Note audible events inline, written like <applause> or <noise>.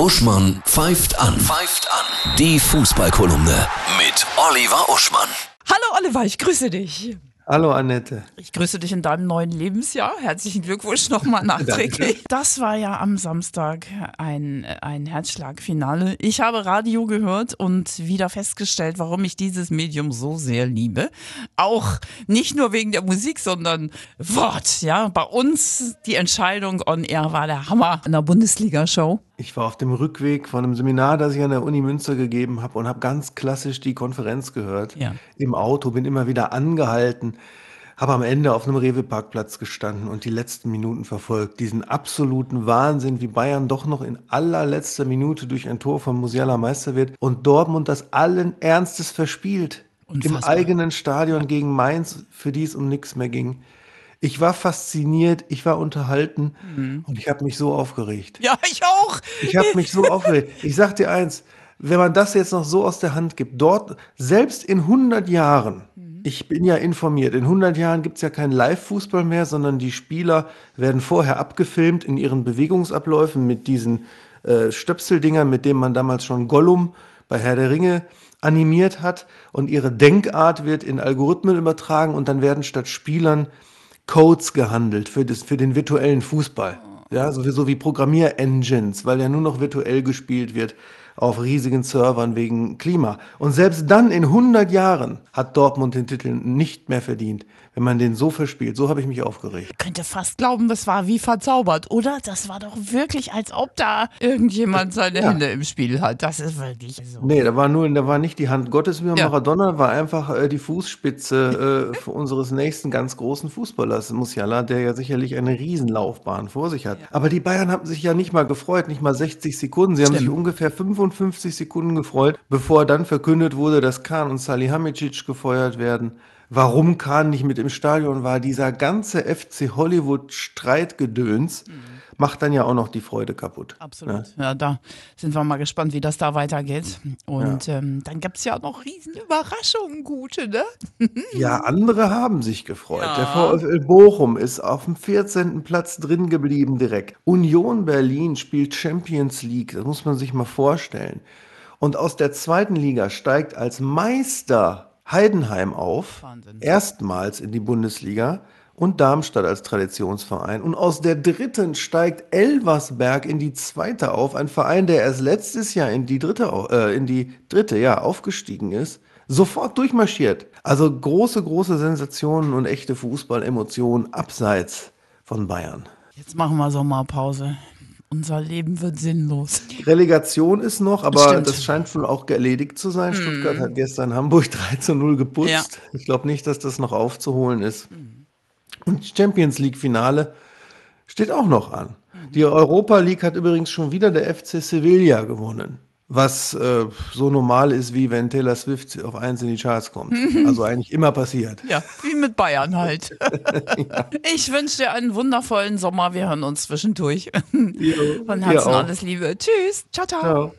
Uschmann pfeift an. Pfeift an. Die Fußballkolumne mit Oliver Uschmann. Hallo Oliver, ich grüße dich. Hallo Annette. Ich grüße dich in deinem neuen Lebensjahr. Herzlichen Glückwunsch nochmal <laughs> nachträglich. Das war ja am Samstag ein, ein Herzschlagfinale. Ich habe Radio gehört und wieder festgestellt, warum ich dieses Medium so sehr liebe. Auch nicht nur wegen der Musik, sondern Wort. Ja, bei uns die Entscheidung on Air war der Hammer in der Bundesliga-Show. Ich war auf dem Rückweg von einem Seminar, das ich an der Uni Münster gegeben habe und habe ganz klassisch die Konferenz gehört. Ja. Im Auto, bin immer wieder angehalten, habe am Ende auf einem Rewe-Parkplatz gestanden und die letzten Minuten verfolgt. Diesen absoluten Wahnsinn, wie Bayern doch noch in allerletzter Minute durch ein Tor von Musiala Meister wird und Dortmund das allen Ernstes verspielt. Im Unfassbar. eigenen Stadion gegen Mainz, für die es um nichts mehr ging. Ich war fasziniert, ich war unterhalten und ich habe mich so aufgeregt. Ja, ich auch. Ich habe mich so aufgeregt. Ich sag dir eins, wenn man das jetzt noch so aus der Hand gibt, dort, selbst in 100 Jahren, ich bin ja informiert, in 100 Jahren gibt es ja keinen Live-Fußball mehr, sondern die Spieler werden vorher abgefilmt in ihren Bewegungsabläufen mit diesen äh, Stöpseldingern, mit denen man damals schon Gollum bei Herr der Ringe animiert hat und ihre Denkart wird in Algorithmen übertragen und dann werden statt Spielern Codes gehandelt für, das, für den virtuellen Fußball. Ja, sowieso wie Programmier-Engines, weil ja nur noch virtuell gespielt wird auf riesigen Servern wegen Klima. Und selbst dann in 100 Jahren hat Dortmund den Titel nicht mehr verdient, wenn man den so verspielt. So habe ich mich aufgeregt. könnte fast glauben, das war wie verzaubert, oder? Das war doch wirklich, als ob da irgendjemand seine Ja. Hände im Spiel hat. Das ist wirklich so. Nee, da war nur, da war nicht die Hand Gottes wie Ja. Maradona, war einfach äh, die Fußspitze äh, für unseres nächsten ganz großen Fußballers, Musiala, der ja sicherlich eine Riesenlaufbahn vor sich hat. Aber die Bayern haben sich ja nicht mal gefreut, nicht mal 60 Sekunden. Sie haben sich Stimmt. ungefähr 55 Sekunden gefreut, bevor dann verkündet wurde, dass Kahn und Salihamidzic gefeuert werden. Warum Kahn nicht mit im Stadion war, dieser ganze FC Hollywood-Streitgedöns macht dann ja auch noch die Freude kaputt. Absolut. Ja, da sind wir mal gespannt, wie das da weitergeht. Und ähm, dann gibt es ja noch riesen Überraschungen, gute, ne? <laughs> Ja, andere haben sich gefreut. Ja. Der VfL Bochum ist auf dem 14. Platz drin geblieben direkt. Union Berlin spielt Champions League, das muss man sich mal vorstellen. Und aus der zweiten Liga steigt als Meister Heidenheim auf, Wahnsinn. erstmals in die Bundesliga. Und Darmstadt als Traditionsverein. Und aus der dritten steigt Elversberg in die zweite auf. Ein Verein, der erst letztes Jahr in die dritte, äh, in die dritte ja, aufgestiegen ist. Sofort durchmarschiert. Also große, große Sensationen und echte Fußballemotionen abseits von Bayern. Jetzt machen wir Sommerpause. Unser Leben wird sinnlos. Relegation ist noch, aber Stimmt. Das scheint wohl auch erledigt zu sein. Stuttgart hat gestern Hamburg 3 zu 0 geputzt. Ja. Ich glaube nicht, dass das noch aufzuholen ist. Und Champions League Finale steht auch noch an. Die Europa League hat übrigens schon wieder der FC Sevilla gewonnen. Was äh, so normal ist, wie wenn Taylor Swift auf 1 in die Charts kommt. <laughs> Also eigentlich immer passiert. Ja, wie mit Bayern halt. <laughs> <laughs> Ich wünsche dir einen wundervollen Sommer. Wir hören uns zwischendurch. Von Herzen alles Liebe. Tschüss. Ciao, ciao. Ciao.